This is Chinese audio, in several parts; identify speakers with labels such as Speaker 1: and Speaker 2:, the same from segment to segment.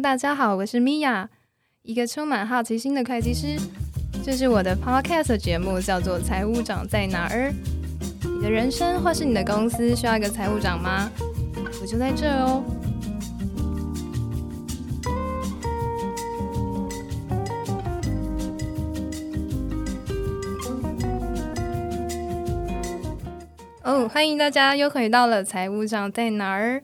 Speaker 1: 大家好，我是米娅，一个充满好奇心的会计师。这是我的 Podcast 节目，叫做《财务长在哪儿》。你的人生或是你的公司需要一个财务长吗？我就在这哦。哦，欢迎大家又回到了《财务长在哪儿》。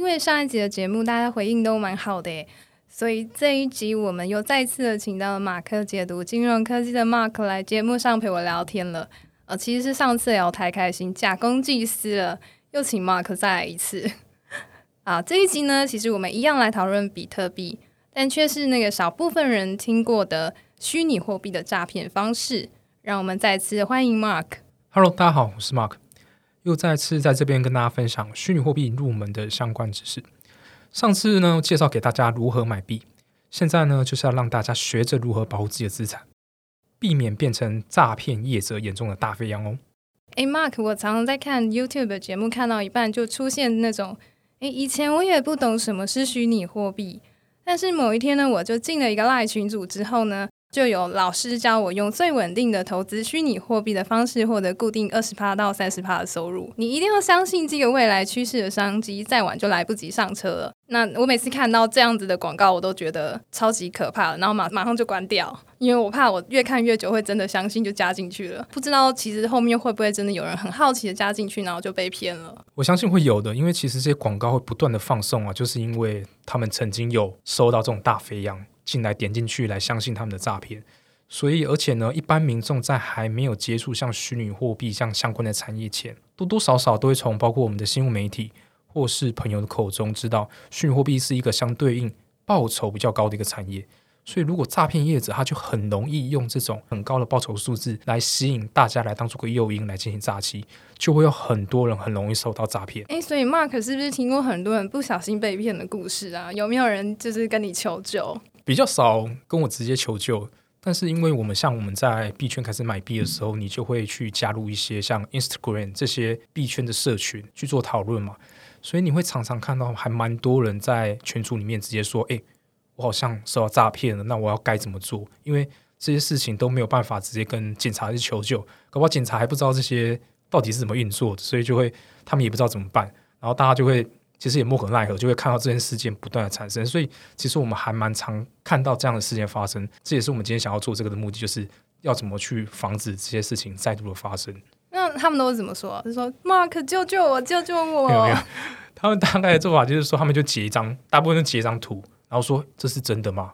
Speaker 1: 因为上一集的节目大家回应都蛮好的，所以这一集我们又再次的请到了马克解读金融科技的 Mark 来节目上陪我聊天了。呃，其实是上次聊太开心，假公济私了，又请 Mark 再来一次。啊，这一集呢，其实我们一样来讨论比特币，但却是那个少部分人听过的虚拟货币的诈骗方式。让我们再次欢迎 Mark。
Speaker 2: Hello，大家好，我是 Mark。又再次在这边跟大家分享虚拟货币入门的相关知识。上次呢，介绍给大家如何买币，现在呢，就是要让大家学着如何保护自己的资产，避免变成诈骗业者眼中的大肥羊哦。
Speaker 1: 哎，Mark，我常常在看 YouTube 的节目，看到一半就出现那种，哎，以前我也不懂什么是虚拟货币，但是某一天呢，我就进了一个赖群组之后呢。就有老师教我用最稳定的投资虚拟货币的方式获得固定二十趴到三十趴的收入。你一定要相信这个未来趋势的商机，再晚就来不及上车了。那我每次看到这样子的广告，我都觉得超级可怕，然后马马上就关掉，因为我怕我越看越久会真的相信就加进去了。不知道其实后面会不会真的有人很好奇的加进去，然后就被骗了？
Speaker 2: 我相信会有的，因为其实这些广告会不断的放送啊，就是因为他们曾经有收到这种大肥羊。进来点进去来相信他们的诈骗，所以而且呢，一般民众在还没有接触像虚拟货币像相关的产业前，多多少少都会从包括我们的新闻媒体或是朋友的口中知道，虚拟货币是一个相对应报酬比较高的一个产业。所以如果诈骗业者他就很容易用这种很高的报酬数字来吸引大家来当做个诱因来进行诈欺，就会有很多人很容易受到诈骗。
Speaker 1: 诶，所以 Mark 是不是听过很多人不小心被骗的故事啊？有没有人就是跟你求救？
Speaker 2: 比较少跟我直接求救，但是因为我们像我们在币圈开始买币的时候，你就会去加入一些像 Instagram 这些币圈的社群去做讨论嘛，所以你会常常看到还蛮多人在群组里面直接说：“哎，我好像受到诈骗了，那我要该怎么做？”因为这些事情都没有办法直接跟警察去求救，搞不好警察还不知道这些到底是怎么运作的，所以就会他们也不知道怎么办，然后大家就会。其实也莫可奈何，就会看到这件事件不断的产生，所以其实我们还蛮常看到这样的事件发生。这也是我们今天想要做这个的目的，就是要怎么去防止这些事情再度的发生。
Speaker 1: 那他们都是怎么说？就说 “Mark，救救我，救救我！”
Speaker 2: 没有没有，他们大概的做法就是说，他们就截一张，大部分都截一张图，然后说这是真的吗？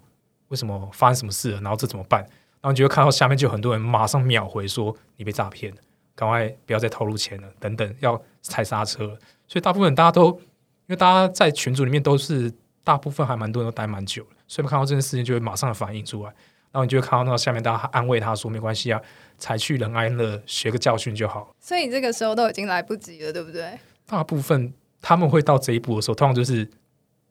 Speaker 2: 为什么发生什么事了？然后这怎么办？然后你就会看到下面就有很多人马上秒回说你被诈骗了，赶快不要再投入钱了，等等，要踩刹车。所以大部分大家都。因为大家在群组里面都是大部分还蛮多人都待蛮久了，所以看到这件事情就会马上反应出来，然后你就会看到那下面大家安慰他说没关系啊，才去人安乐，学个教训就好。
Speaker 1: 所以你这个时候都已经来不及了，对不对？
Speaker 2: 大部分他们会到这一步的时候，通常就是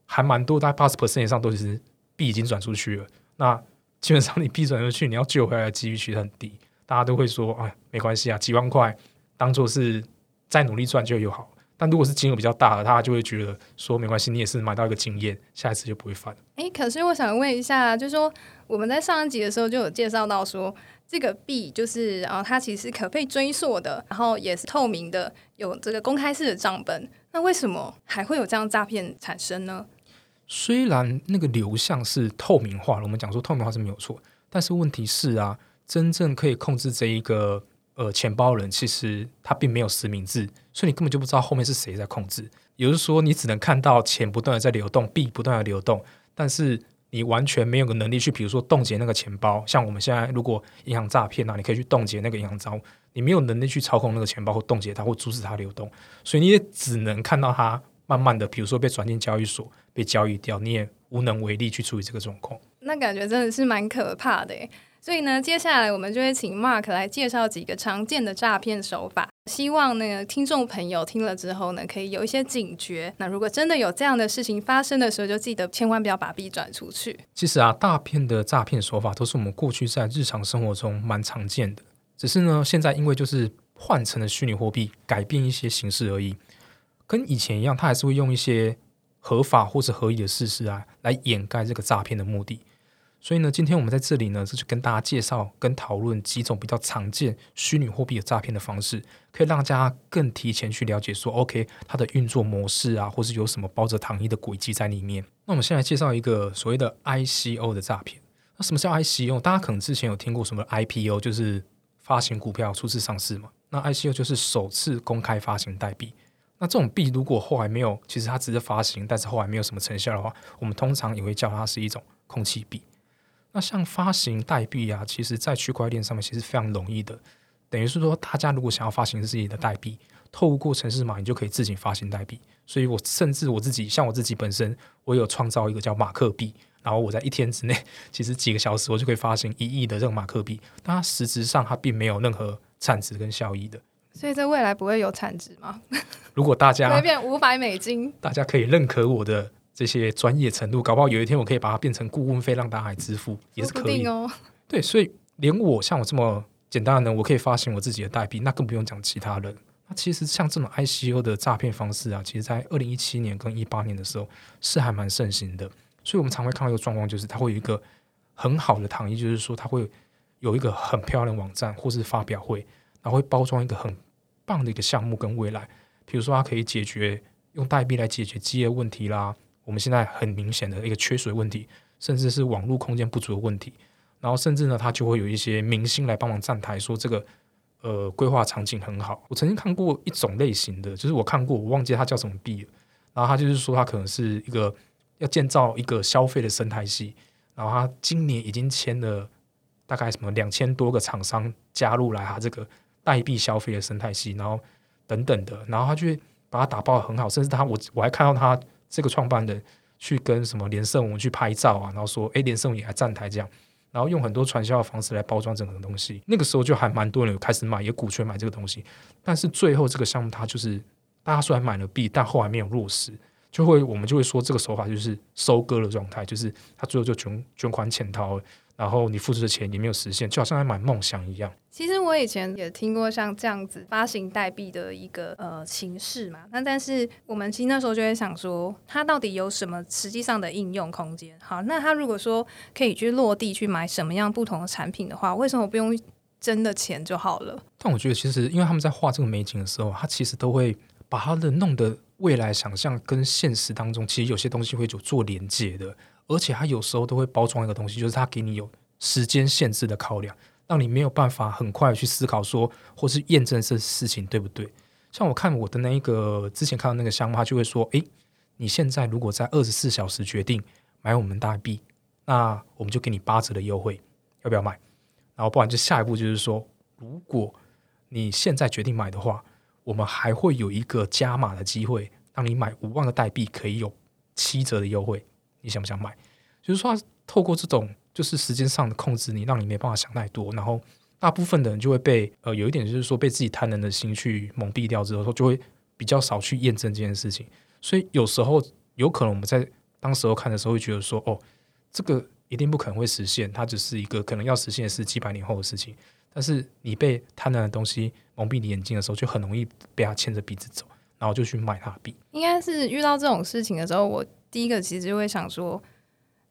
Speaker 2: 还蛮多，大概八十 percent 以上都是币已经转出去了。那基本上你币转出去，你要救回来的几率其实很低。大家都会说，哎，没关系啊，几万块当做是再努力赚就有好。但如果是金额比较大的，他就会觉得说没关系，你也是买到一个经验，下一次就不会犯。
Speaker 1: 哎，可是我想问一下，就是说我们在上一集的时候就有介绍到说，这个币就是啊，它其实可被追溯的，然后也是透明的，有这个公开式的账本。那为什么还会有这样诈骗产生呢？
Speaker 2: 虽然那个流向是透明化了，我们讲说透明化是没有错，但是问题是啊，真正可以控制这一个。呃，钱包人其实他并没有实名制，所以你根本就不知道后面是谁在控制。也就是说，你只能看到钱不断的在流动，币不断的流动，但是你完全没有个能力去，比如说冻结那个钱包。像我们现在如果银行诈骗啊，你可以去冻结那个银行账户，你没有能力去操控那个钱包或冻结它或阻止它流动，所以你也只能看到它慢慢的，比如说被转进交易所被交易掉，你也无能为力去处理这个状况。
Speaker 1: 那感觉真的是蛮可怕的所以呢，接下来我们就会请 Mark 来介绍几个常见的诈骗手法，希望那个听众朋友听了之后呢，可以有一些警觉。那如果真的有这样的事情发生的时候，就记得千万不要把币转出去。
Speaker 2: 其实啊，大片的诈骗手法都是我们过去在日常生活中蛮常见的，只是呢，现在因为就是换成了虚拟货币，改变一些形式而已。跟以前一样，他还是会用一些合法或者合理的事实啊，来掩盖这个诈骗的目的。所以呢，今天我们在这里呢，这就跟大家介绍跟讨论几种比较常见虚拟货币的诈骗的方式，可以让大家更提前去了解说，OK，它的运作模式啊，或是有什么包着糖衣的轨迹在里面。那我们先来介绍一个所谓的 ICO 的诈骗。那什么叫 ICO？大家可能之前有听过什么 IPO，就是发行股票初次上市嘛。那 ICO 就是首次公开发行代币。那这种币如果后来没有，其实它只是发行，但是后来没有什么成效的话，我们通常也会叫它是一种空气币。那像发行代币啊，其实在区块链上面其实非常容易的，等于是说，大家如果想要发行自己的代币，透过城市码，你就可以自己发行代币。所以我甚至我自己，像我自己本身，我有创造一个叫马克币，然后我在一天之内，其实几个小时我就可以发行一亿的这个马克币，但它实质上它并没有任何产值跟效益的。
Speaker 1: 所以在未来不会有产值吗？
Speaker 2: 如果大家
Speaker 1: 会变五百美金，
Speaker 2: 大家可以认可我的。这些专业程度，搞不好有一天我可以把它变成顾问费，让大家来支付，也是可以
Speaker 1: 哦。
Speaker 2: 对，所以连我像我这么简单的人，我可以发行我自己的代币，那更不用讲其他人。那其实像这种 ICO 的诈骗方式啊，其实在二零一七年跟一八年的时候是还蛮盛行的。所以我们常会看到一个状况，就是它会有一个很好的糖衣，就是说它会有一个很漂亮网站或是发表会，然后会包装一个很棒的一个项目跟未来，比如说它可以解决用代币来解决企业问题啦。我们现在很明显的一个缺水问题，甚至是网络空间不足的问题，然后甚至呢，他就会有一些明星来帮忙站台，说这个呃规划场景很好。我曾经看过一种类型的，就是我看过，我忘记它叫什么币了。然后他就是说，他可能是一个要建造一个消费的生态系，然后他今年已经签了大概什么两千多个厂商加入来他这个代币消费的生态系，然后等等的，然后他就把它打包的很好，甚至他我我还看到他。这个创办人去跟什么连胜文去拍照啊，然后说，哎，连胜文也来站台这样，然后用很多传销的方式来包装整个东西。那个时候就还蛮多人开始买，也股权买这个东西。但是最后这个项目它就是大家虽然买了币，但后来没有落实，就会我们就会说这个手法就是收割的状态，就是他最后就卷卷款潜逃。然后你付出的钱也没有实现，就好像在买梦想一样。
Speaker 1: 其实我以前也听过像这样子发行代币的一个呃形式嘛，那但是我们其实那时候就会想说，它到底有什么实际上的应用空间？好，那它如果说可以去落地去买什么样不同的产品的话，为什么不用真的钱就好了？
Speaker 2: 但我觉得其实因为他们在画这个美景的时候，他其实都会把他的弄得未来想象跟现实当中，其实有些东西会有做连接的。而且他有时候都会包装一个东西，就是他给你有时间限制的考量，让你没有办法很快去思考说，或是验证这事情对不对。像我看我的那一个之前看到那个项目，他就会说：“诶，你现在如果在二十四小时决定买我们代币，那我们就给你八折的优惠，要不要买？然后不然就下一步就是说，如果你现在决定买的话，我们还会有一个加码的机会，让你买五万个代币可以有七折的优惠。”你想不想买？就是说，透过这种就是时间上的控制，你让你没办法想太多，然后大部分的人就会被呃有一点就是说被自己贪婪的心去蒙蔽掉之后，就会比较少去验证这件事情。所以有时候有可能我们在当时候看的时候会觉得说，哦，这个一定不可能会实现，它只是一个可能要实现的是几百年后的事情。但是你被贪婪的东西蒙蔽你眼睛的时候，就很容易被他牵着鼻子走，然后就去买他的币。
Speaker 1: 应该是遇到这种事情的时候，我。第一个其实就会想说，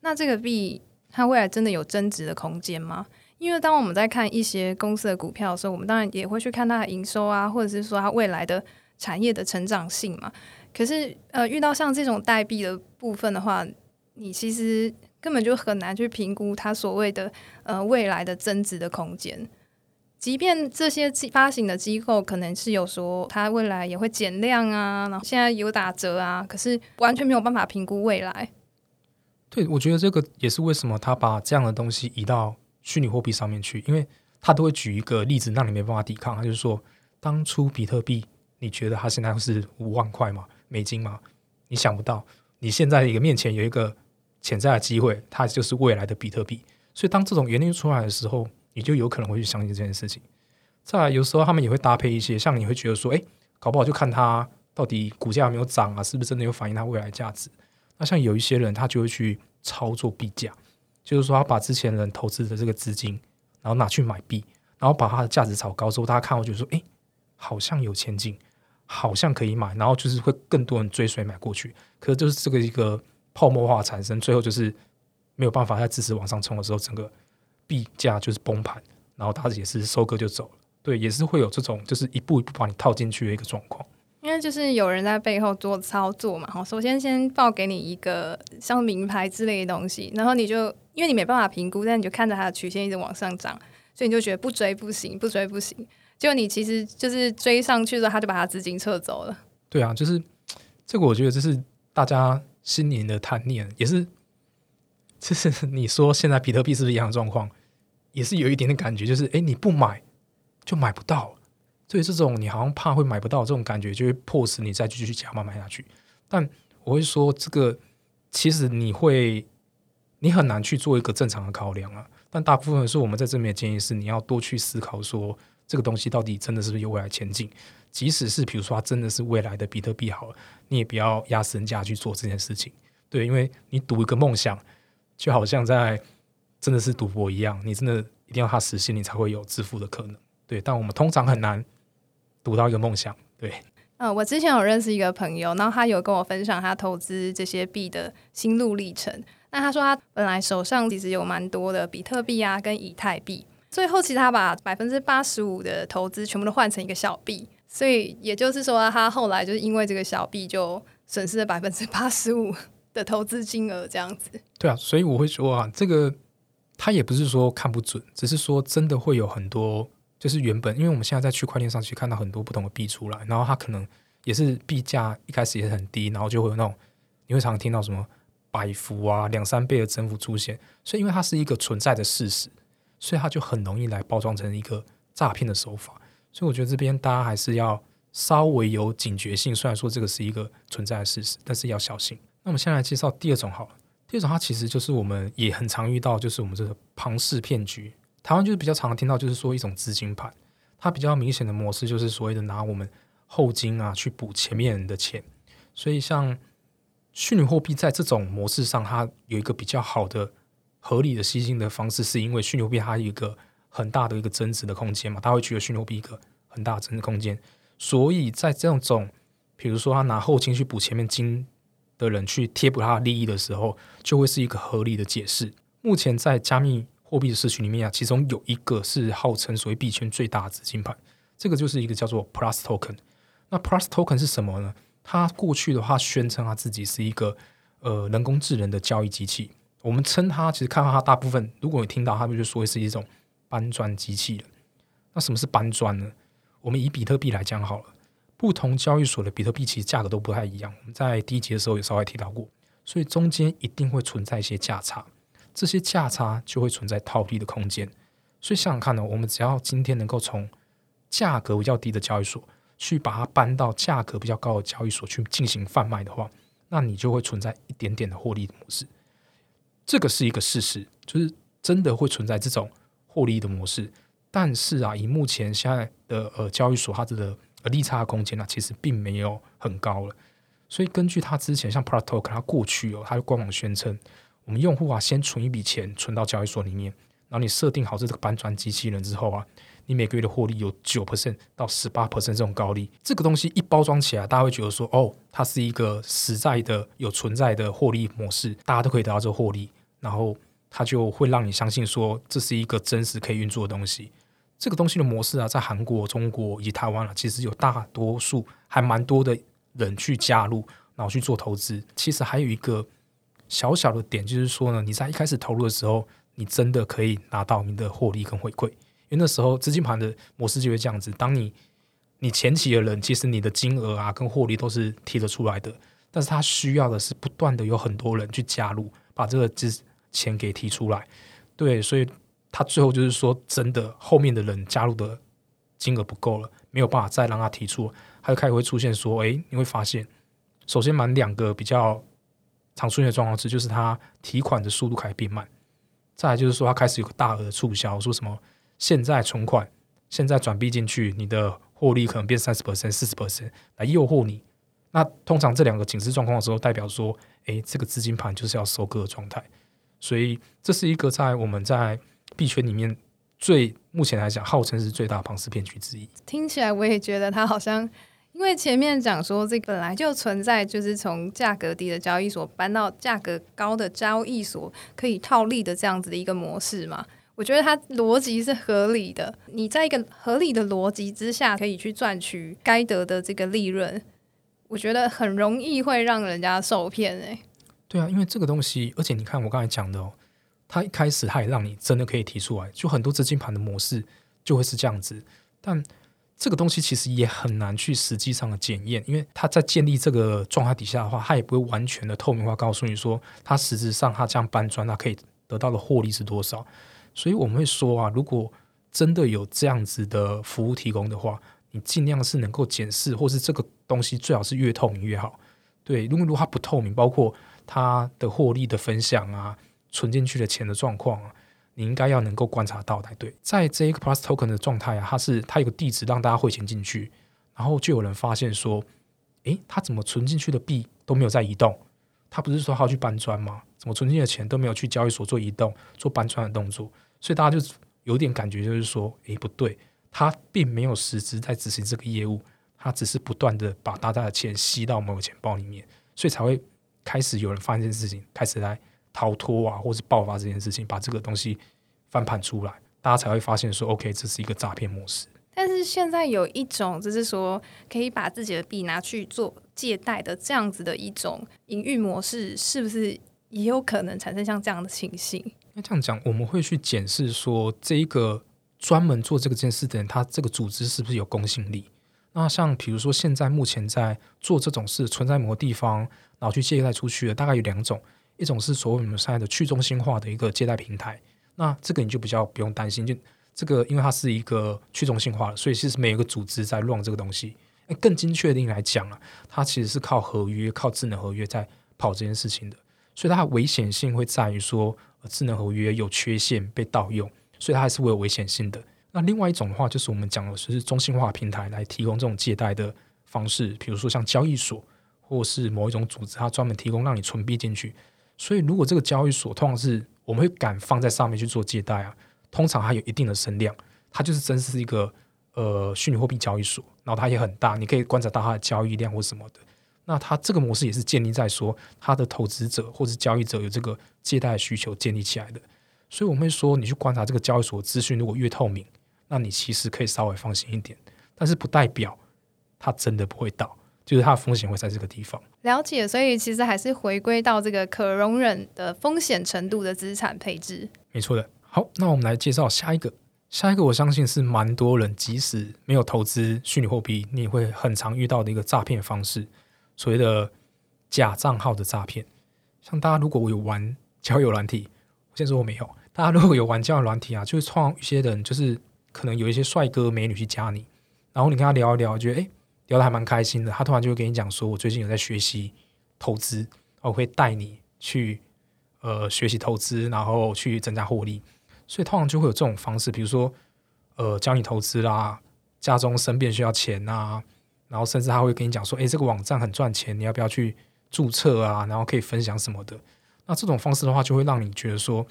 Speaker 1: 那这个币它未来真的有增值的空间吗？因为当我们在看一些公司的股票的时候，我们当然也会去看它的营收啊，或者是说它未来的产业的成长性嘛。可是呃，遇到像这种代币的部分的话，你其实根本就很难去评估它所谓的呃未来的增值的空间。即便这些发行的机构可能是有说它未来也会减量啊，然后现在有打折啊，可是完全没有办法评估未来。
Speaker 2: 对，我觉得这个也是为什么他把这样的东西移到虚拟货币上面去，因为他都会举一个例子让你没办法抵抗。他就是说，当初比特币，你觉得它现在是五万块吗？美金吗？你想不到，你现在一个面前有一个潜在的机会，它就是未来的比特币。所以当这种原因出来的时候。你就有可能会去相信这件事情。再来，有时候他们也会搭配一些，像你会觉得说，哎，搞不好就看它到底股价有没有涨啊，是不是真的有反映它未来价值？那像有一些人，他就会去操作币价，就是说他把之前人投资的这个资金，然后拿去买币，然后把它的价值炒高之后，大家看，我觉得说，哎，好像有前景，好像可以买，然后就是会更多人追随买过去。可是就是这个一个泡沫化产生，最后就是没有办法在支持往上冲的时候，整个币价就是崩盘，然后它也是收割就走了。对，也是会有这种就是一步一步把你套进去的一个状况。
Speaker 1: 因为就是有人在背后做操作嘛，哈，首先先报给你一个像名牌之类的东西，然后你就因为你没办法评估，但你就看着它的曲线一直往上涨，所以你就觉得不追不行，不追不行。结果你其实就是追上去之后，他就把他资金撤走了。
Speaker 2: 对啊，就是这个，我觉得这是大家心灵的贪念，也是，就是 你说现在比特币是不是一样的状况，也是有一点点感觉，就是哎，你不买就买不到。所以这种你好像怕会买不到这种感觉，就会迫使你再继续加码买下去。但我会说，这个其实你会你很难去做一个正常的考量啊。但大部分是我们在这边的建议是，你要多去思考说，这个东西到底真的是不是有未来前景。即使是比如说它真的是未来的比特币好了，你也不要压身价去做这件事情。对，因为你赌一个梦想，就好像在真的是赌博一样，你真的一定要它实现，你才会有致富的可能。对，但我们通常很难。赌到一个梦想，对，
Speaker 1: 嗯，我之前有认识一个朋友，然后他有跟我分享他投资这些币的心路历程。那他说他本来手上其实有蛮多的比特币啊，跟以太币，最后其实他把百分之八十五的投资全部都换成一个小币，所以也就是说他后来就是因为这个小币就损失了百分之八十五的投资金额，这样子。
Speaker 2: 对啊，所以我会说啊，这个他也不是说看不准，只是说真的会有很多。就是原本，因为我们现在在区块链上去看到很多不同的币出来，然后它可能也是币价一开始也很低，然后就会有那种你会常常听到什么百幅啊、两三倍的增幅出现，所以因为它是一个存在的事实，所以它就很容易来包装成一个诈骗的手法。所以我觉得这边大家还是要稍微有警觉性，虽然说这个是一个存在的事实，但是要小心。那我们先来介绍第二种好了，第二种它其实就是我们也很常遇到，就是我们这个庞氏骗局。台湾就是比较常听到，就是说一种资金盘，它比较明显的模式就是所谓的拿我们后金啊去补前面人的钱，所以像虚拟货币在这种模式上，它有一个比较好的合理的吸金的方式，是因为虚拟货币它有一个很大的一个增值的空间嘛，它会觉得虚拟货币一个很大的增值空间，所以在这种比如说他拿后金去补前面金的人去贴补他的利益的时候，就会是一个合理的解释。目前在加密。货币的社群里面啊，其中有一个是号称所谓币圈最大的资金盘，这个就是一个叫做 Plus Token。那 Plus Token 是什么呢？它过去的话宣称它自己是一个呃人工智能的交易机器。我们称它，其实看到它大部分，如果你听到，他们就说是一种搬砖机器了。那什么是搬砖呢？我们以比特币来讲好了，不同交易所的比特币其实价格都不太一样。我们在第一集的时候也稍微提到过，所以中间一定会存在一些价差。这些价差就会存在套利的空间，所以想想看呢，我们只要今天能够从价格比较低的交易所去把它搬到价格比较高的交易所去进行贩卖的话，那你就会存在一点点的获利的模式。这个是一个事实，就是真的会存在这种获利的模式。但是啊，以目前现在的呃交易所它的而利差的空间呢，其实并没有很高了。所以根据它之前像 p r o t o k 它过去哦，它的官网宣称。我们用户啊，先存一笔钱存到交易所里面，然后你设定好这个搬砖机器人之后啊，你每个月的获利有九 percent 到十八 percent 这种高利，这个东西一包装起来，大家会觉得说，哦，它是一个实在的、有存在的获利模式，大家都可以得到这个获利，然后它就会让你相信说，这是一个真实可以运作的东西。这个东西的模式啊，在韩国、中国以及台湾啊，其实有大多数还蛮多的人去加入，然后去做投资。其实还有一个。小小的点就是说呢，你在一开始投入的时候，你真的可以拿到你的获利跟回馈，因为那时候资金盘的模式就会这样子。当你你前期的人，其实你的金额啊跟获利都是提得出来的，但是他需要的是不断的有很多人去加入，把这个资钱给提出来。对，所以他最后就是说，真的后面的人加入的金额不够了，没有办法再让他提出，他就开始会出现说，哎，你会发现，首先满两个比较。常出现的状况是，就是他提款的速度开始变慢。再来就是说，他开始有个大额促销，说什么现在存款、现在转币进去，你的获利可能变三十 percent、四十 percent 来诱惑你。那通常这两个警示状况的时候，代表说，诶，这个资金盘就是要收割的状态。所以这是一个在我们在币圈里面最目前来讲，号称是最大庞氏骗局之一。
Speaker 1: 听起来我也觉得它好像。因为前面讲说，这本来就存在，就是从价格低的交易所搬到价格高的交易所可以套利的这样子的一个模式嘛。我觉得它逻辑是合理的，你在一个合理的逻辑之下，可以去赚取该得的这个利润。我觉得很容易会让人家受骗诶。
Speaker 2: 对啊，因为这个东西，而且你看我刚才讲的哦，它一开始它也让你真的可以提出来，就很多资金盘的模式就会是这样子，但。这个东西其实也很难去实际上的检验，因为它在建立这个状态底下的话，它也不会完全的透明化告诉你说，它实质上它这样搬砖，它可以得到的获利是多少。所以我们会说啊，如果真的有这样子的服务提供的话，你尽量是能够检视，或是这个东西最好是越透明越好。对，如果如果它不透明，包括它的获利的分享啊，存进去的钱的状况啊。你应该要能够观察到才对，在这一个 Plus Token 的状态啊，它是它有个地址让大家汇钱进去，然后就有人发现说，诶，他怎么存进去的币都没有在移动？他不是说他要去搬砖吗？怎么存进的钱都没有去交易所做移动、做搬砖的动作？所以大家就有点感觉，就是说，诶，不对，他并没有实质在执行这个业务，他只是不断的把大家的钱吸到某个钱包里面，所以才会开始有人发现这件事情，开始来。逃脱啊，或是爆发这件事情，把这个东西翻盘出来，大家才会发现说，OK，这是一个诈骗模式。
Speaker 1: 但是现在有一种，就是说可以把自己的币拿去做借贷的这样子的一种营运模式，是不是也有可能产生像这样的情形？
Speaker 2: 那这样讲，我们会去检视说，这一个专门做这个件事的人，他这个组织是不是有公信力？那像比如说，现在目前在做这种事，存在某个地方，然后去借贷出去的，大概有两种。一种是所谓我们现在的去中心化的一个借贷平台，那这个你就比较不用担心，就这个因为它是一个去中心化的，所以其实没有一个组织在 run 这个东西。更精确定来讲啊，它其实是靠合约、靠智能合约在跑这件事情的，所以它的危险性会在于说智能合约有缺陷被盗用，所以它还是会有危险性的。那另外一种的话，就是我们讲的是中心化平台来提供这种借贷的方式，比如说像交易所或是某一种组织，它专门提供让你存币进去。所以，如果这个交易所通常是我们会敢放在上面去做借贷啊，通常它有一定的声量，它就是真是一个呃虚拟货币交易所，然后它也很大，你可以观察到它的交易量或什么的。那它这个模式也是建立在说它的投资者或者交易者有这个借贷需求建立起来的。所以我们会说，你去观察这个交易所资讯，如果越透明，那你其实可以稍微放心一点，但是不代表它真的不会倒。就是它的风险会在这个地方
Speaker 1: 了解，所以其实还是回归到这个可容忍的风险程度的资产配置。
Speaker 2: 没错的。好，那我们来介绍下一个。下一个，我相信是蛮多人即使没有投资虚拟货币，你也会很常遇到的一个诈骗方式，所谓的假账号的诈骗。像大家如果有玩交友软体，我先说我没有。大家如果有玩交友软体啊，就是创一些人，就是可能有一些帅哥美女去加你，然后你跟他聊一聊，觉得哎。聊得还蛮开心的，他突然就会跟你讲说：“我最近有在学习投资，我会带你去呃学习投资，然后去增加获利。”所以通常就会有这种方式，比如说呃教你投资啦，家中生病需要钱啊，然后甚至他会跟你讲说：“诶，这个网站很赚钱，你要不要去注册啊？然后可以分享什么的。”那这种方式的话，就会让你觉得说，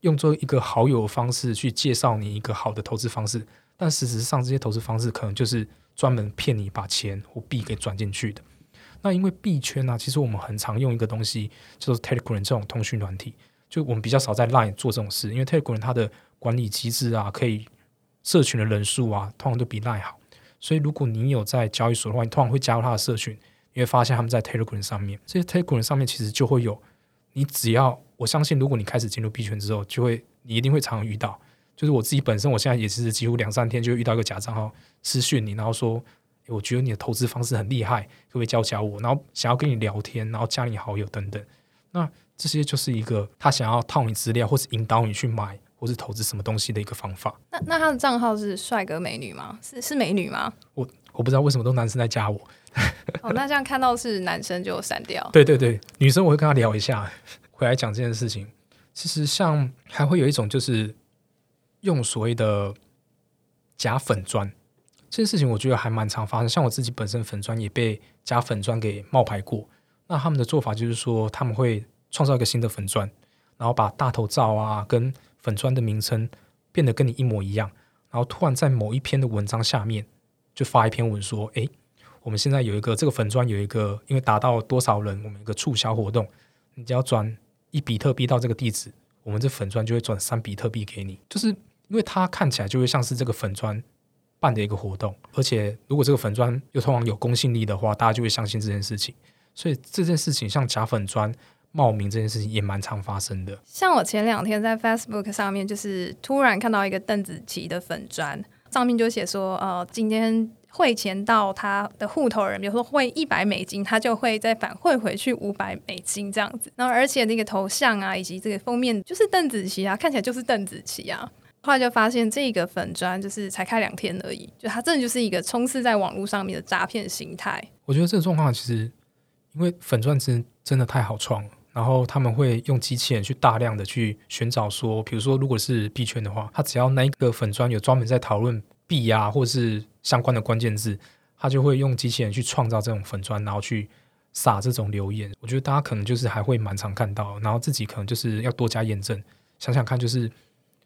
Speaker 2: 用作一个好友的方式去介绍你一个好的投资方式，但事实上这些投资方式可能就是。专门骗你把钱或币给转进去的，那因为币圈呢，其实我们很常用一个东西，就是 Telegram 这种通讯软体，就我们比较少在 Line 做这种事，因为 Telegram 它的管理机制啊，可以社群的人数啊，通常都比 Line 好。所以如果你有在交易所的话，你通常会加入他的社群，你会发现他们在 Telegram 上面，这些 Telegram 上面其实就会有，你只要我相信，如果你开始进入币圈之后，就会你一定会常常遇到。就是我自己本身，我现在也是几乎两三天就遇到一个假账号私讯你，然后说，我觉得你的投资方式很厉害，可不可以教教我？然后想要跟你聊天，然后加你好友等等。那这些就是一个他想要套你资料，或是引导你去买或是投资什么东西的一个方法。
Speaker 1: 那那他的账号是帅哥美女吗？是是美女吗？
Speaker 2: 我我不知道为什么都男生在加我。
Speaker 1: 哦，那这样看到是男生就删掉。
Speaker 2: 对对对，女生我会跟他聊一下，回来讲这件事情。其实像还会有一种就是。用所谓的假粉砖这件事情，我觉得还蛮常发生。像我自己本身粉砖也被假粉砖给冒牌过。那他们的做法就是说，他们会创造一个新的粉砖，然后把大头照啊跟粉砖的名称变得跟你一模一样，然后突然在某一篇的文章下面就发一篇文说：“诶，我们现在有一个这个粉砖有一个，因为达到多少人，我们一个促销活动，你只要转一比特币到这个地址，我们这粉砖就会转三比特币给你，就是因为它看起来就会像是这个粉砖办的一个活动，而且如果这个粉砖又通常有公信力的话，大家就会相信这件事情，所以这件事情像假粉砖冒名这件事情也蛮常发生的。
Speaker 1: 像我前两天在 Facebook 上面，就是突然看到一个邓紫棋的粉砖，上面就写说，呃，今天。汇钱到他的户头人，比如说汇一百美金，他就会再返汇回去五百美金这样子。然后而且那个头像啊，以及这个封面就是邓紫棋啊，看起来就是邓紫棋啊。后来就发现这个粉砖就是才开两天而已，就它真的就是一个充斥在网络上面的诈骗形态。
Speaker 2: 我觉得这个状况其实因为粉钻真真的太好创了，然后他们会用机器人去大量的去寻找说，比如说如果是币圈的话，他只要那一个粉砖有专门在讨论币啊，或者是。相关的关键字，他就会用机器人去创造这种粉砖，然后去撒这种留言。我觉得大家可能就是还会蛮常看到，然后自己可能就是要多加验证。想想看，就是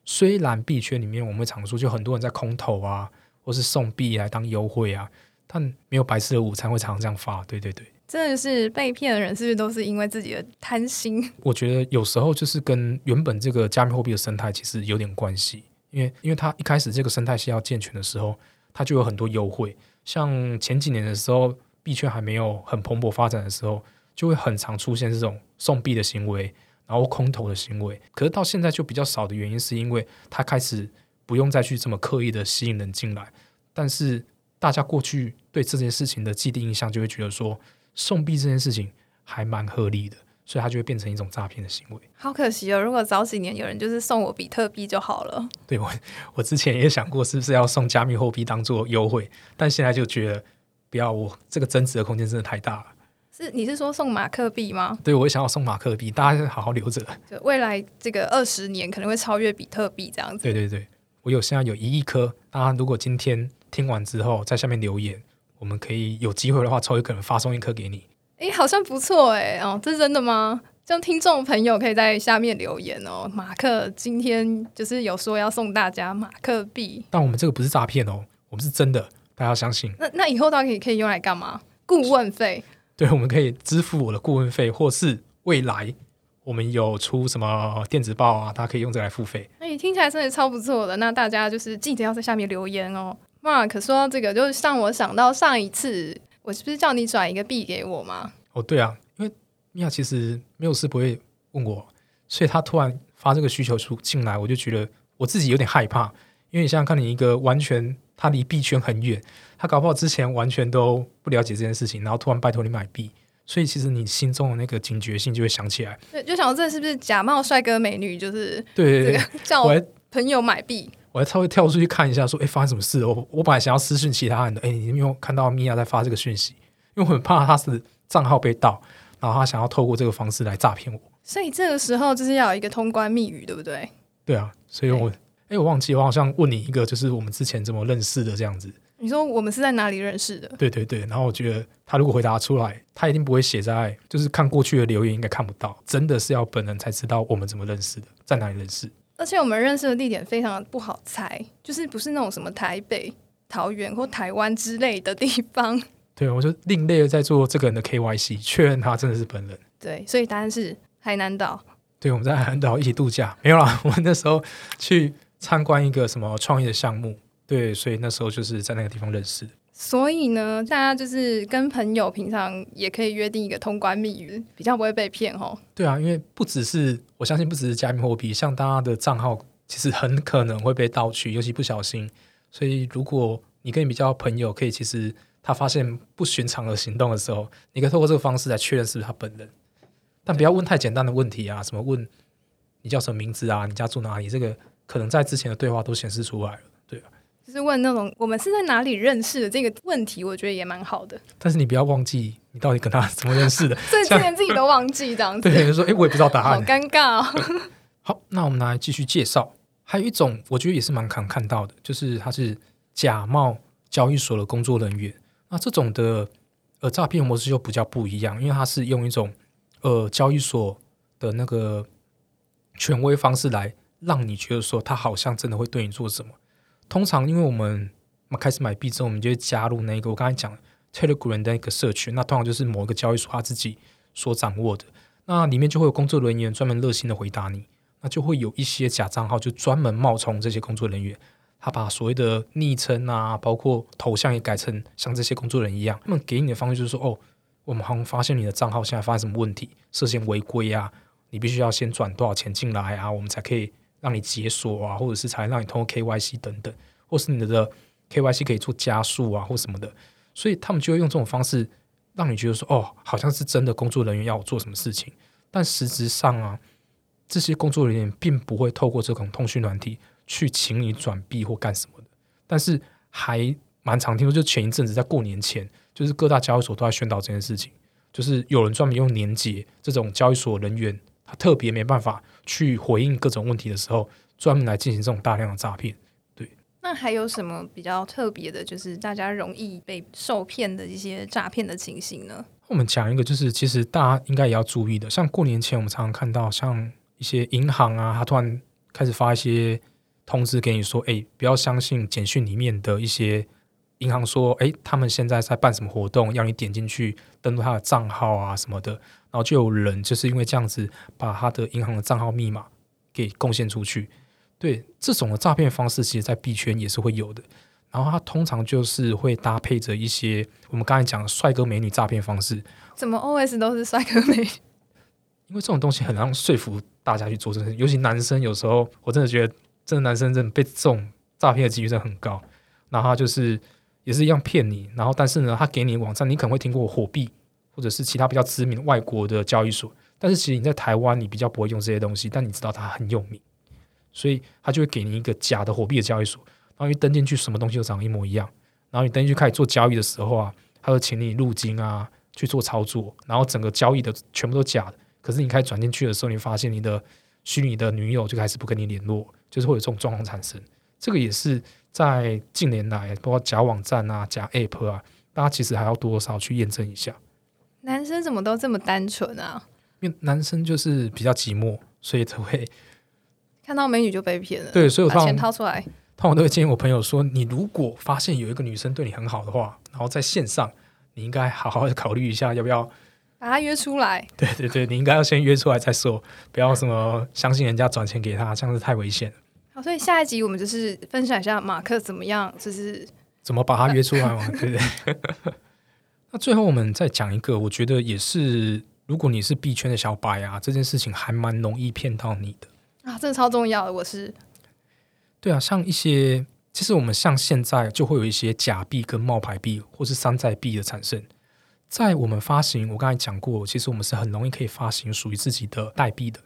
Speaker 2: 虽然币圈里面我们会常说，就很多人在空投啊，或是送币来当优惠啊，但没有白吃的午餐会常常这样发。对对对，
Speaker 1: 真的是被骗的人是不是都是因为自己的贪心？
Speaker 2: 我觉得有时候就是跟原本这个加密货币的生态其实有点关系，因为因为它一开始这个生态系要健全的时候。它就有很多优惠，像前几年的时候，币圈还没有很蓬勃发展的时候，就会很常出现这种送币的行为，然后空投的行为。可是到现在就比较少的原因，是因为它开始不用再去这么刻意的吸引人进来。但是大家过去对这件事情的既定印象，就会觉得说送币这件事情还蛮合理的。所以它就会变成一种诈骗的行为。
Speaker 1: 好可惜哦！如果早几年有人就是送我比特币就好了。
Speaker 2: 对我，我之前也想过是不是要送加密货币当做优惠，但现在就觉得不要，我这个增值的空间真的太大了。
Speaker 1: 是你是说送马克币吗？
Speaker 2: 对，我也想要送马克币，大家好好留着。
Speaker 1: 就未来这个二十年可能会超越比特币这样子。
Speaker 2: 对对对，我有现在有一亿颗，大家如果今天听完之后在下面留言，我们可以有机会的话抽一个人发送一颗给你。
Speaker 1: 哎，好像不错哎哦，这是真的吗？这样听众朋友可以在下面留言哦。马克今天就是有说要送大家马克币，
Speaker 2: 但我们这个不是诈骗哦，我们是真的，大家要相信。
Speaker 1: 那那以后到底可以用来干嘛？顾问费？
Speaker 2: 对，我们可以支付我的顾问费，或是未来我们有出什么电子报啊，大家可以用这来付费。
Speaker 1: 哎，听起来真的超不错的。那大家就是记得要在下面留言哦。Mark 说到这个，就是让我想到上一次。我是不是叫你转一个币给我吗？
Speaker 2: 哦，对啊，因为米娅其实没有事不会问我，所以他突然发这个需求出进来，我就觉得我自己有点害怕。因为你想想看，你一个完全他离币圈很远，他搞不好之前完全都不了解这件事情，然后突然拜托你买币，所以其实你心中的那个警觉性就会想起来。
Speaker 1: 对，就想这是不是假冒帅哥美女？就是
Speaker 2: 对对
Speaker 1: 对，叫我朋友买币。
Speaker 2: 我还稍微跳出去看一下，说：“哎，发生什么事？”我我本来想要私讯其他人的，哎，你有没有看到米娅在发这个讯息？因为我很怕他是账号被盗，然后他想要透过这个方式来诈骗我。
Speaker 1: 所以这个时候就是要有一个通关密语，对不对？
Speaker 2: 对啊，所以我哎，我忘记我好像问你一个，就是我们之前怎么认识的这样子。
Speaker 1: 你说我们是在哪里认识的？
Speaker 2: 对对对，然后我觉得他如果回答出来，他一定不会写在，就是看过去的留言应该看不到，真的是要本人才知道我们怎么认识的，在哪里认识。
Speaker 1: 而且我们认识的地点非常不好猜，就是不是那种什么台北、桃园或台湾之类的地方。
Speaker 2: 对，我就另类的在做这个人的 KYC，确认他真的是本人。
Speaker 1: 对，所以答案是海南岛。
Speaker 2: 对，我们在海南岛一起度假，没有啦。我们那时候去参观一个什么创业的项目，对，所以那时候就是在那个地方认识。
Speaker 1: 所以呢，大家就是跟朋友平常也可以约定一个通关密语，比较不会被骗哦。
Speaker 2: 对啊，因为不只是我相信，不只是加密货币，像大家的账号其实很可能会被盗取，尤其不小心。所以如果你跟你比较朋友，可以其实他发现不寻常的行动的时候，你可以透过这个方式来确认是不是他本人。但不要问太简单的问题啊，什么问你叫什么名字啊，你家住哪里？这个可能在之前的对话都显示出来了。
Speaker 1: 就是问那种我们是在哪里认识的这个问题，我觉得也蛮好的。
Speaker 2: 但是你不要忘记，你到底跟他怎么认识的？
Speaker 1: 这连自己都忘记这样子。
Speaker 2: 对，说哎，我也不知道答案，
Speaker 1: 好尴尬。
Speaker 2: 哦好，那我们来继续介绍。还有一种，我觉得也是蛮常看到的，就是他是假冒交易所的工作人员。那这种的呃诈骗模式就比较不一样，因为他是用一种呃交易所的那个权威方式来让你觉得说他好像真的会对你做什么。通常，因为我们开始买币之后，我们就会加入那个我刚才讲 Telegram 的一个社群，那通常就是某一个交易所他自己所掌握的，那里面就会有工作人员专门热心的回答你，那就会有一些假账号就专门冒充这些工作人员，他把所谓的昵称啊，包括头像也改成像这些工作人员一样，他们给你的方式就是说，哦，我们好像发现你的账号现在发生什么问题，涉嫌违规啊，你必须要先转多少钱进来啊，我们才可以让你解锁啊，或者是才让你通过 KYC 等等，或是你的 KYC 可以做加速啊，或什么的。所以他们就会用这种方式，让你觉得说，哦，好像是真的工作人员要我做什么事情。但实质上啊，这些工作人员并不会透过这种通讯软体去请你转币或干什么的。但是还蛮常听说，就前一阵子在过年前，就是各大交易所都在宣导这件事情，就是有人专门用年节这种交易所人员，特别没办法去回应各种问题的时候，专门来进行这种大量的诈骗。
Speaker 1: 对那还有什么比较特别的，就是大家容易被受骗的一些诈骗的情形呢？
Speaker 2: 我们讲一个，就是其实大家应该也要注意的，像过年前我们常常看到，像一些银行啊，他突然开始发一些通知给你说，哎，不要相信简讯里面的一些银行说，哎，他们现在在办什么活动，要你点进去登录他的账号啊什么的，然后就有人就是因为这样子把他的银行的账号密码给贡献出去。对这种的诈骗方式，其实，在币圈也是会有的。然后，它通常就是会搭配着一些我们刚才讲的帅哥美女诈骗方式。
Speaker 1: 怎么 OS 都是帅哥美女？
Speaker 2: 因为这种东西很难说服大家去做这事，尤其男生有时候，我真的觉得，真的男生真的被这种诈骗的几率真的很高。然后他就是也是一样骗你，然后但是呢，他给你网站，你可能会听过火币或者是其他比较知名的外国的交易所，但是其实你在台湾，你比较不会用这些东西，但你知道它很有名。所以他就会给你一个假的货币的交易所，然后一登进去，什么东西都长得一模一样。然后你登进去开始做交易的时候啊，他就请你入金啊去做操作，然后整个交易的全部都假的。可是你开始转进去的时候，你发现你的虚拟的女友就开始不跟你联络，就是会有这种状况产生。这个也是在近年来，包括假网站啊、假 App 啊，大家其实还要多少去验证一下。
Speaker 1: 男生怎么都这么单纯啊？
Speaker 2: 因为男生就是比较寂寞，所以才会。
Speaker 1: 看到美女就被骗了，
Speaker 2: 对，所以我
Speaker 1: 把钱掏出来。
Speaker 2: 通常都会建议我朋友说：“你如果发现有一个女生对你很好的话，然后在线上，你应该好好的考虑一下，要不要
Speaker 1: 把她约出来。”
Speaker 2: 对对对，你应该要先约出来再说，不要什么相信人家转钱给她，这样子太危险了。
Speaker 1: 好，所以下一集我们就是分享一下马克怎么样，就是
Speaker 2: 怎么把他约出来嘛，对不对？那最后我们再讲一个，我觉得也是，如果你是币圈的小白啊，这件事情还蛮容易骗到你的。
Speaker 1: 啊，这超重要的！我是
Speaker 2: 对啊，像一些其实我们像现在就会有一些假币跟冒牌币或是山寨币的产生。在我们发行，我刚才讲过，其实我们是很容易可以发行属于自己的代币的。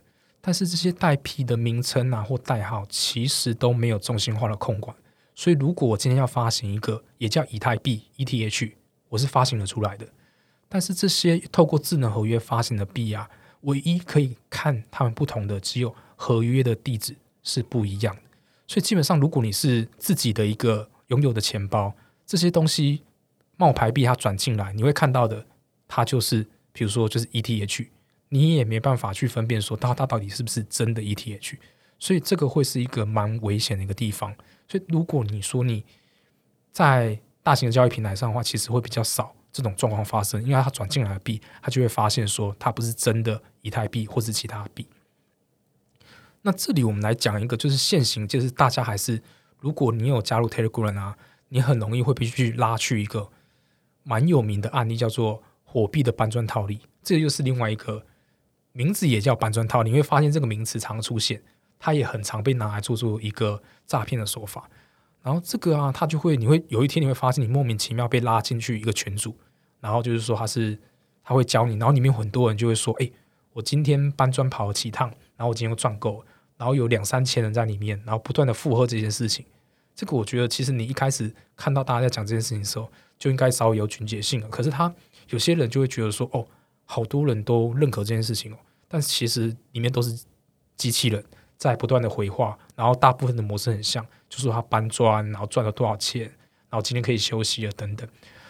Speaker 2: 但是这些代币的名称啊或代号，其实都没有中心化的控管。所以如果我今天要发行一个也叫以太币 （ETH），我是发行了出来的。但是这些透过智能合约发行的币啊，唯一可以看它们不同的只有。合约的地址是不一样的，所以基本上，如果你是自己的一个拥有的钱包，这些东西冒牌币它转进来，你会看到的，它就是比如说就是 ETH，你也没办法去分辨说它它到底是不是真的 ETH，所以这个会是一个蛮危险的一个地方。所以如果你说你在大型的交易平台上的话，其实会比较少这种状况发生，因为它转进来的币，它就会发现说它不是真的以太币或是其他币。那这里我们来讲一个，就是现行，就是大家还是，如果你有加入 Telegram 啊，你很容易会必须拉去一个蛮有名的案例，叫做火币的搬砖套利。这又是另外一个名字，也叫搬砖套。你会发现这个名词常出现，它也很常被拿来做出一个诈骗的手法。然后这个啊，它就会，你会有一天你会发现，你莫名其妙被拉进去一个群组，然后就是说他是他会教你，然后里面很多人就会说，哎，我今天搬砖跑了七趟，然后我今天又赚够了。然后有两三千人在里面，然后不断的附和这件事情。这个我觉得，其实你一开始看到大家在讲这件事情的时候，就应该稍微有警觉性了。可是他有些人就会觉得说，哦，好多人都认可这件事情哦，但其实里面都是机器人在不断的回话，然后大部分的模式很像，就说他搬砖，然后赚了多少钱，然后今天可以休息了等等。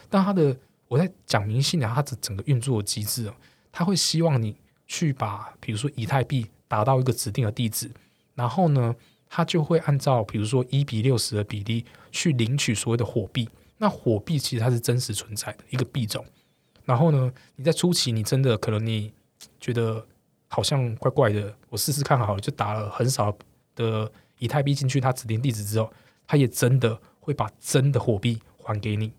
Speaker 2: 但他的我在讲明信啊，他的整个运作机制哦，他会希望你去把，比如说以太币。达到一个指定的地址，然后呢，他就会按照比如说一比六十的比例去领取所谓的火币，那火币其实它是真实存在的一个币种。然后呢，你在初期你真的可能你觉得好像怪怪的，我试试看好了，就打了很少的以太币进去，它指定地址之后，它也真的会把真的货币还给你。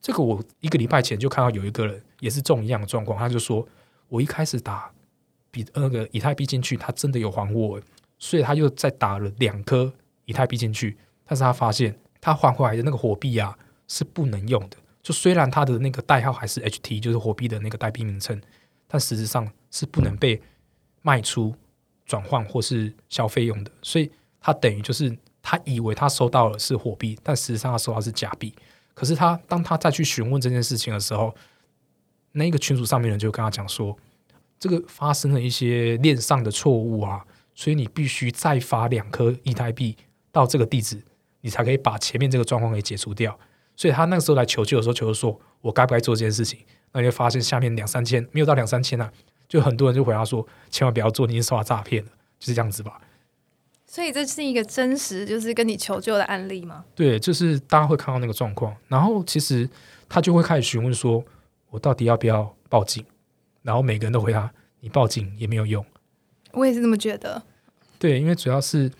Speaker 2: 这个我一个礼拜前就看到有一个人也是中一样的状况，他就说我一开始打比那个以太币进去，他真的有还我，所以他又再打了两颗以太币进去，但是他发现他换回来的那个货币啊是不能用的。就虽然它的那个代号还是 HT，就是货币的那个代币名称，但实质上是不能被卖出、转换或是消费用的。所以他等于就是他以为他收到了是货币，但实际上他收到是假币。可是他当他再去询问这件事情的时候，那个群组上面人就跟他讲说，这个发生了一些链上的错误啊，所以你必须再发两颗以太币到这个地址，你才可以把前面这个状况给解除掉。所以他那个时候来求救的时候，求说：“我该不该做这件事情？”那你会发现下面两三千没有到两三千啊，就很多人就回答说：“千万不要做，你是受到诈骗了。”就是这样子吧。
Speaker 1: 所以这是一个真实，就是跟你求救的案例吗？
Speaker 2: 对，就是大家会看到那个状况，然后其实他就会开始询问说：“我到底要不要报警？”然后每个人都回答：“你报警也没有用。”
Speaker 1: 我也是这么觉得。
Speaker 2: 对，因为主要是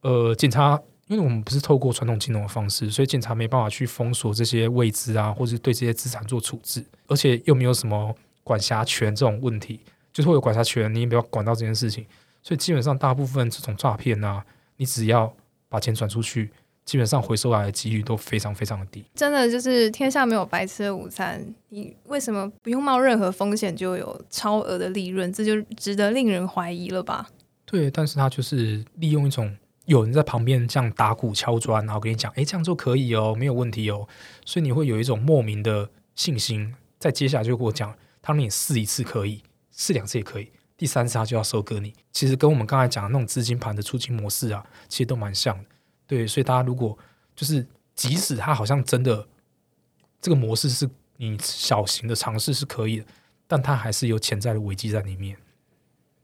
Speaker 2: 呃，警察。因为我们不是透过传统金融的方式，所以警察没办法去封锁这些位置啊，或者对这些资产做处置，而且又没有什么管辖权这种问题，就是会有管辖权，你也不要管到这件事情。所以基本上大部分这种诈骗啊，你只要把钱转出去，基本上回收来的几率都非常非常的低。
Speaker 1: 真的就是天下没有白吃的午餐，你为什么不用冒任何风险就有超额的利润？这就值得令人怀疑了吧？
Speaker 2: 对，但是他就是利用一种。有人在旁边这样打鼓敲砖，然后跟你讲：“哎，这样做可以哦，没有问题哦。”所以你会有一种莫名的信心。再接下来就跟我讲，他让你试一次可以，试两次也可以，第三次他就要收割你。其实跟我们刚才讲的那种资金盘的出金模式啊，其实都蛮像的。对，所以大家如果就是即使他好像真的这个模式是你小型的尝试是可以的，但他还是有潜在的危机在里面。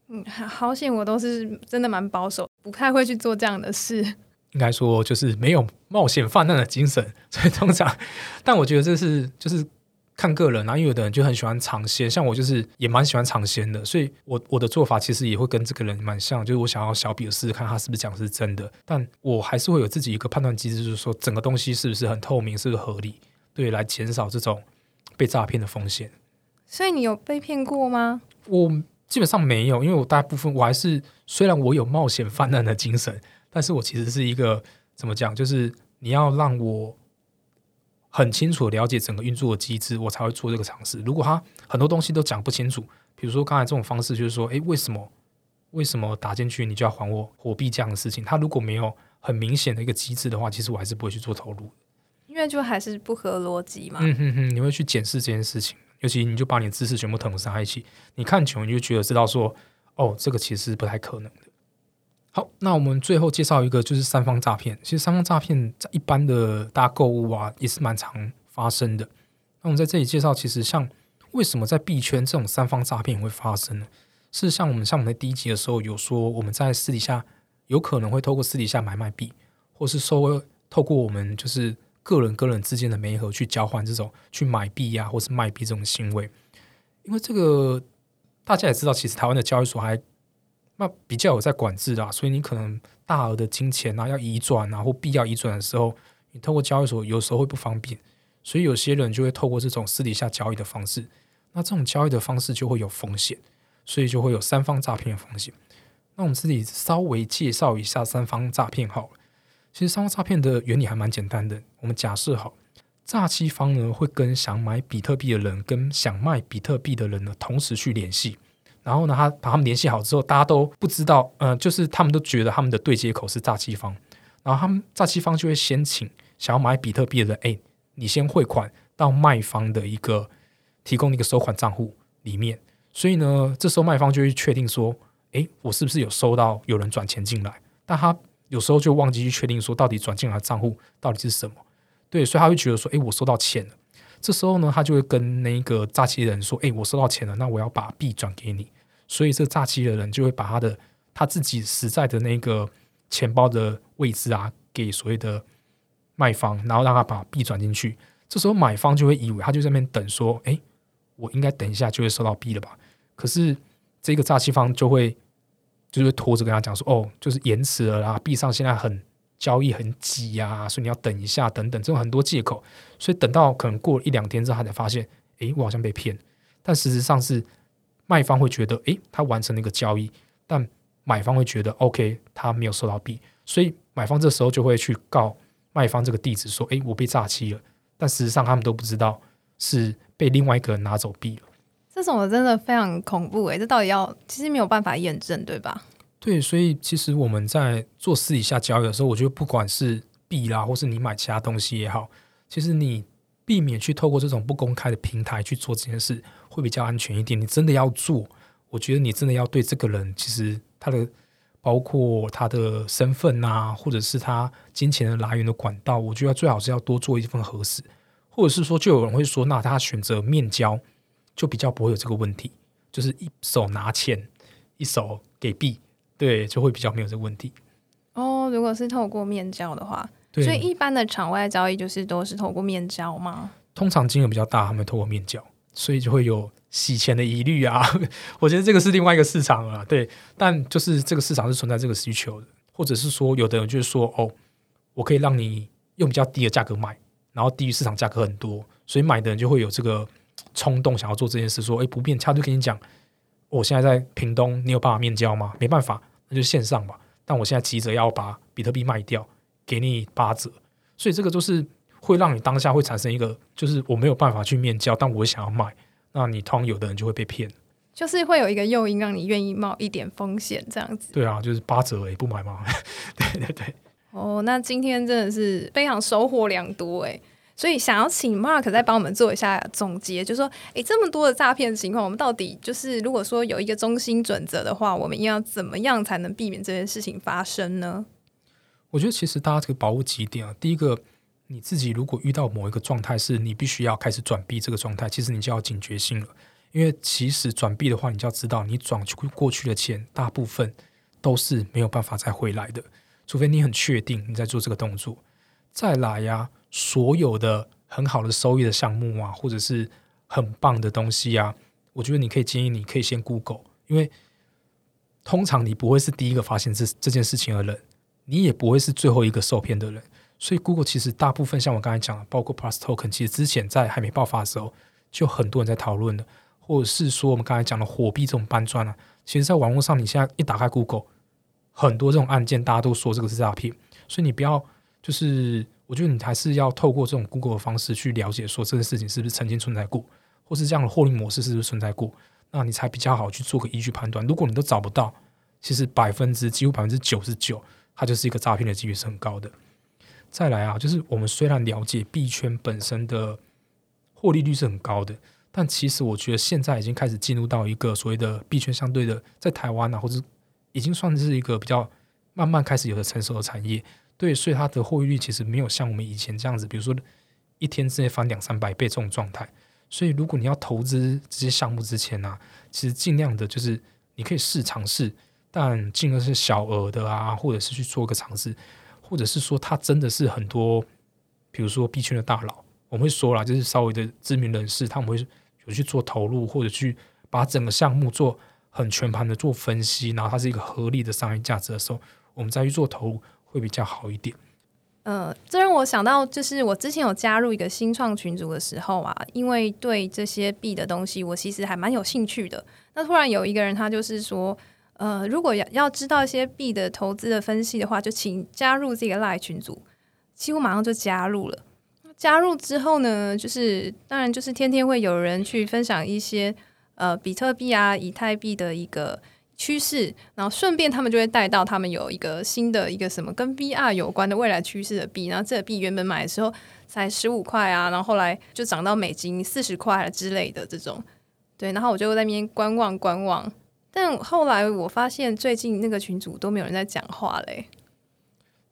Speaker 1: 嗯，好险，我都是真的蛮保守，不太会去做这样的事。
Speaker 2: 应该说，就是没有冒险泛滥的精神，所以通常，但我觉得这是就是看个人啊，因为有的人就很喜欢尝鲜，像我就是也蛮喜欢尝鲜的，所以我我的做法其实也会跟这个人蛮像，就是我想要小笔的试试看他是不是讲的是真的，但我还是会有自己一个判断机制，就是说整个东西是不是很透明，是不是合理，对，来减少这种被诈骗的风险。
Speaker 1: 所以你有被骗过吗？
Speaker 2: 我。基本上没有，因为我大部分我还是虽然我有冒险泛滥的精神，但是我其实是一个怎么讲，就是你要让我很清楚了解整个运作的机制，我才会做这个尝试。如果他很多东西都讲不清楚，比如说刚才这种方式，就是说，诶，为什么为什么打进去你就要还我货币这样的事情，他如果没有很明显的一个机制的话，其实我还是不会去做投入，
Speaker 1: 因为就还是不合逻辑嘛。
Speaker 2: 嗯哼哼，你会去检视这件事情。尤其你就把你知识全部统在一起，你看久你就觉得知道说，哦，这个其实不太可能的。好，那我们最后介绍一个就是三方诈骗。其实三方诈骗在一般的大家购物啊也是蛮常发生的。那我们在这里介绍，其实像为什么在币圈这种三方诈骗会发生呢？是像我们像我们的第一集的时候有说，我们在私底下有可能会透过私底下买卖币，或是收透过我们就是。个人跟人之间的媒合去交换这种去买币呀，或是卖币这种行为，因为这个大家也知道，其实台湾的交易所还那比较有在管制的，所以你可能大额的金钱啊要移转啊或币要移转的时候，你透过交易所有时候会不方便，所以有些人就会透过这种私底下交易的方式，那这种交易的方式就会有风险，所以就会有三方诈骗的风险。那我们这里稍微介绍一下三方诈骗好了。其实三方诈骗的原理还蛮简单的。我们假设好，诈欺方呢会跟想买比特币的人跟想卖比特币的人呢同时去联系，然后呢，他把他们联系好之后，大家都不知道，呃，就是他们都觉得他们的对接口是诈欺方，然后他们诈欺方就会先请想要买比特币的人，哎，你先汇款到卖方的一个提供一个收款账户里面，所以呢，这时候卖方就会确定说，哎，我是不是有收到有人转钱进来？但他有时候就忘记去确定说到底转进来的账户到底是什么，对，所以他会觉得说，哎，我收到钱了。这时候呢，他就会跟那个诈欺人说，哎，我收到钱了，那我要把币转给你。所以这诈欺的人就会把他的他自己实在的那个钱包的位置啊，给所谓的卖方，然后让他把币转进去。这时候买方就会以为他就在那边等，说：“哎，我应该等一下就会收到币了吧？”可是这个诈欺方就会就是拖着跟他讲说：“哦，就是延迟了啦，币上现在很交易很挤呀，所以你要等一下，等等，这种很多借口。所以等到可能过了一两天之后，他才发现，哎，我好像被骗。但事实上是卖方会觉得，哎，他完成了一个交易，但买方会觉得，OK，他没有收到币，所以买方这时候就会去告卖方这个地址说：“哎，我被诈欺了。”但事实上，他们都不知道是被另外一个人拿走币了。
Speaker 1: 这种真的非常恐怖诶，这到底要其实没有办法验证，对吧？
Speaker 2: 对，所以其实我们在做私底下交易的时候，我觉得不管是币啦，或是你买其他东西也好，其实你避免去透过这种不公开的平台去做这件事，会比较安全一点。你真的要做，我觉得你真的要对这个人，其实他的包括他的身份啊，或者是他金钱的来源的管道，我觉得最好是要多做一份核实。或者是说，就有人会说，那他选择面交，就比较不会有这个问题，就是一手拿钱，一手给币，对，就会比较没有这个问题。
Speaker 1: 哦，如果是透过面交的话，所以一般的场外交易就是都是透过面交吗？
Speaker 2: 通常金额比较大，他们透过面交，所以就会有洗钱的疑虑啊。我觉得这个是另外一个市场啊，对。但就是这个市场是存在这个需求的，或者是说，有的人就是说，哦，我可以让你用比较低的价格买。然后低于市场价格很多，所以买的人就会有这个冲动，想要做这件事。说：“哎，不变，他就跟你讲，我现在在屏东，你有办法面交吗？没办法，那就线上吧。但我现在急着要把比特币卖掉，给你八折。所以这个就是会让你当下会产生一个，就是我没有办法去面交，但我想要卖。那你通常有的人就会被骗，
Speaker 1: 就是会有一个诱因让你愿意冒一点风险，这样子。
Speaker 2: 对啊，就是八折也不买吗？对对对。
Speaker 1: 哦，那今天真的是非常收获良多哎，所以想要请 Mark 再帮我们做一下总结，就说，哎，这么多的诈骗情况，我们到底就是如果说有一个中心准则的话，我们要怎么样才能避免这件事情发生呢？
Speaker 2: 我觉得其实大家这个把握几点啊，第一个，你自己如果遇到某一个状态是你必须要开始转币这个状态，其实你就要警觉性了，因为其实转币的话，你就要知道，你转去过去的钱大部分都是没有办法再回来的。除非你很确定你在做这个动作，再来呀，所有的很好的收益的项目啊，或者是很棒的东西啊，我觉得你可以建议你可以先 Google，因为通常你不会是第一个发现这这件事情的人，你也不会是最后一个受骗的人，所以 Google 其实大部分像我刚才讲的，包括 Plus Token，其实之前在还没爆发的时候，就很多人在讨论的，或者是说我们刚才讲的火币这种搬砖啊，其实在网络上你现在一打开 Google。很多这种案件，大家都说这个是诈骗，所以你不要就是，我觉得你还是要透过这种 Google 的方式去了解，说这个事情是不是曾经存在过，或是这样的获利模式是不是存在过，那你才比较好去做个依据判断。如果你都找不到，其实百分之几乎百分之九十九，它就是一个诈骗的几率是很高的。再来啊，就是我们虽然了解币圈本身的获利率是很高的，但其实我觉得现在已经开始进入到一个所谓的币圈相对的，在台湾啊，或者已经算是一个比较慢慢开始有的成熟的产业，对，所以它的获利率其实没有像我们以前这样子，比如说一天之内翻两三百倍这种状态。所以如果你要投资这些项目之前呢，其实尽量的就是你可以试尝试，但尽量是小额的啊，或者是去做个尝试，或者是说它真的是很多，比如说币圈的大佬，我们会说啦，就是稍微的知名人士，他们会有去做投入，或者去把整个项目做。很全盘的做分析，然后它是一个合理的商业价值的时候，我们再去做投入会比较好一点。
Speaker 1: 呃，这让我想到，就是我之前有加入一个新创群组的时候啊，因为对这些币的东西，我其实还蛮有兴趣的。那突然有一个人，他就是说，呃，如果要要知道一些币的投资的分析的话，就请加入这个赖群组。几乎马上就加入了。加入之后呢，就是当然就是天天会有人去分享一些。呃，比特币啊，以太币的一个趋势，然后顺便他们就会带到他们有一个新的一个什么跟 VR 有关的未来趋势的币，然后这个币原本买的时候才十五块啊，然后后来就涨到美金四十块之类的这种，对，然后我就在那边观望观望，但后来我发现最近那个群主都没有人在讲话嘞，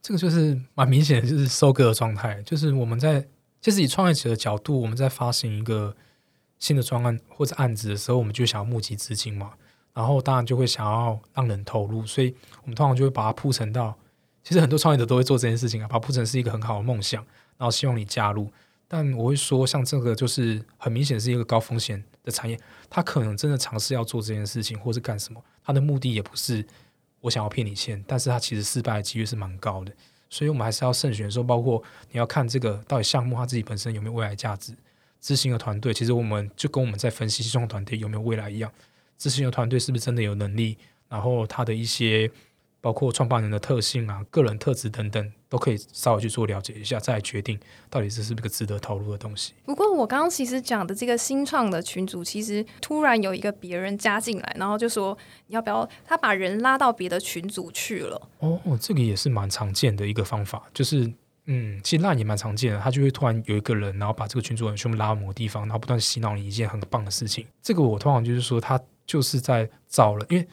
Speaker 2: 这个就是蛮明显的，就是收割的状态，就是我们在就是以创业者的角度，我们在发行一个。新的专案或者案子的时候，我们就想要募集资金嘛，然后当然就会想要让人投入，所以我们通常就会把它铺成到其实很多创业者都会做这件事情啊，把它铺成是一个很好的梦想，然后希望你加入。但我会说，像这个就是很明显是一个高风险的产业，他可能真的尝试要做这件事情，或是干什么，他的目的也不是我想要骗你钱，但是他其实失败的几率是蛮高的。所以我们还是要慎选，说包括你要看这个到底项目它自己本身有没有未来价值，执行的团队其实我们就跟我们在分析新创团队有没有未来一样，执行的团队是不是真的有能力，然后他的一些。包括创办人的特性啊、个人特质等等，都可以稍微去做了解一下，再决定到底这是不是个值得投入的东西。
Speaker 1: 不过我刚刚其实讲的这个新创的群组，其实突然有一个别人加进来，然后就说你要不要？他把人拉到别的群组去了。
Speaker 2: 哦，这个也是蛮常见的一个方法，就是嗯，其实那也蛮常见的。他就会突然有一个人，然后把这个群组人全部拉到某个地方，然后不断洗脑你一件很棒的事情。这个我通常就是说，他就是在找了，因为。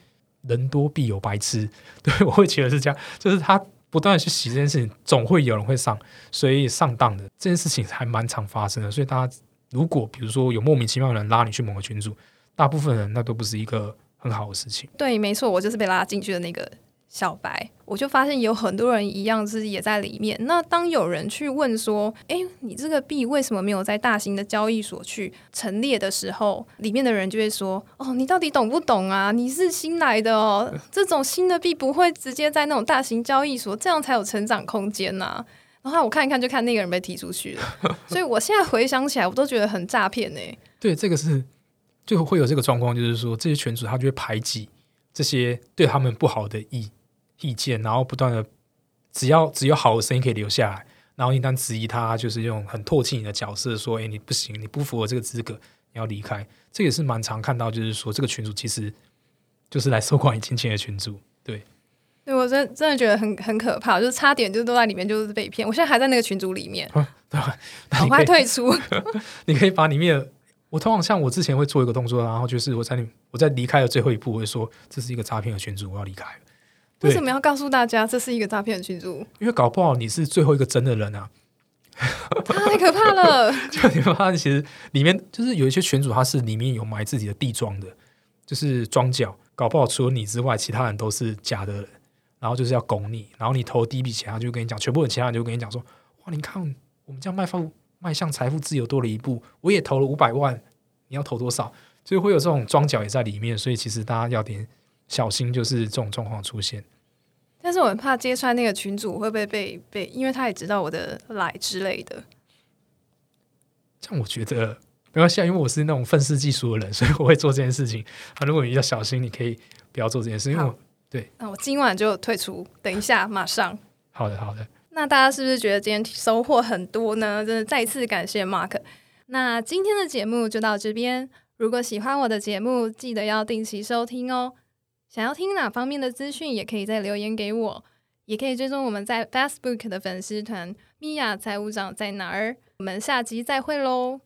Speaker 2: 人多必有白痴，对我会觉得是这样，就是他不断的去洗这件事情，总会有人会上，所以上当的这件事情还蛮常发生的。所以大家如果比如说有莫名其妙的人拉你去某个群组，大部分人那都不是一个很好的事情。
Speaker 1: 对，没错，我就是被拉进去的那个。小白，我就发现有很多人一样是也在里面。那当有人去问说：“哎，你这个币为什么没有在大型的交易所去陈列的时候？”里面的人就会说：“哦，你到底懂不懂啊？你是新来的哦，这种新的币不会直接在那种大型交易所，这样才有成长空间呐。”然后我看一看，就看那个人被踢出去了。所以我现在回想起来，我都觉得很诈骗呢。
Speaker 2: 对，这个是就会有这个状况，就是说这些群主他就会排挤这些对他们不好的意。意见，然后不断的，只要只有好的声音可以留下来，然后一旦质疑他，就是用很唾弃你的角色说：“哎，你不行，你不符合这个资格，你要离开。”这也是蛮常看到，就是说这个群主其实就是来收管你金钱的群主。对，
Speaker 1: 对我真真的觉得很很可怕，就是差点就都在里面，就是被骗。我现在还在那个群组里面，
Speaker 2: 对吧？
Speaker 1: 赶快退出。
Speaker 2: 你可以把里面，我通常像我之前会做一个动作，然后就是我在我在离开的最后一步，我会说这是一个诈骗的群主，我要离开。
Speaker 1: 为什么要告诉大家这是一个诈骗群组？
Speaker 2: 因为搞不好你是最后一个真的人啊！
Speaker 1: 太可怕了！
Speaker 2: 就你发现，其实里面就是有一些群主，他是里面有埋自己的地庄的，就是庄脚。搞不好除了你之外，其他人都是假的人，然后就是要拱你。然后你投第一笔钱，他就跟你讲，全部的其他人就跟你讲说：“哇，你看我们这样迈富迈向财富自由多了一步，我也投了五百万，你要投多少？”所以会有这种庄脚也在里面。所以其实大家要点。小心，就是这种状况出现。
Speaker 1: 但是我很怕揭穿那个群主会不会被被，因为他也知道我的来之类的。
Speaker 2: 像我觉得没关系，因为我是那种愤世嫉俗的人，所以我会做这件事情。啊，如果你要小心，你可以不要做这件事，因为我对。
Speaker 1: 那我今晚就退出，等一下马上。
Speaker 2: 好的，好的。
Speaker 1: 那大家是不是觉得今天收获很多呢？真的再次感谢 Mark。那今天的节目就到这边。如果喜欢我的节目，记得要定期收听哦。想要听哪方面的资讯，也可以在留言给我，也可以追踪我们在 Facebook 的粉丝团“米娅财务长在哪儿”。我们下集再会喽。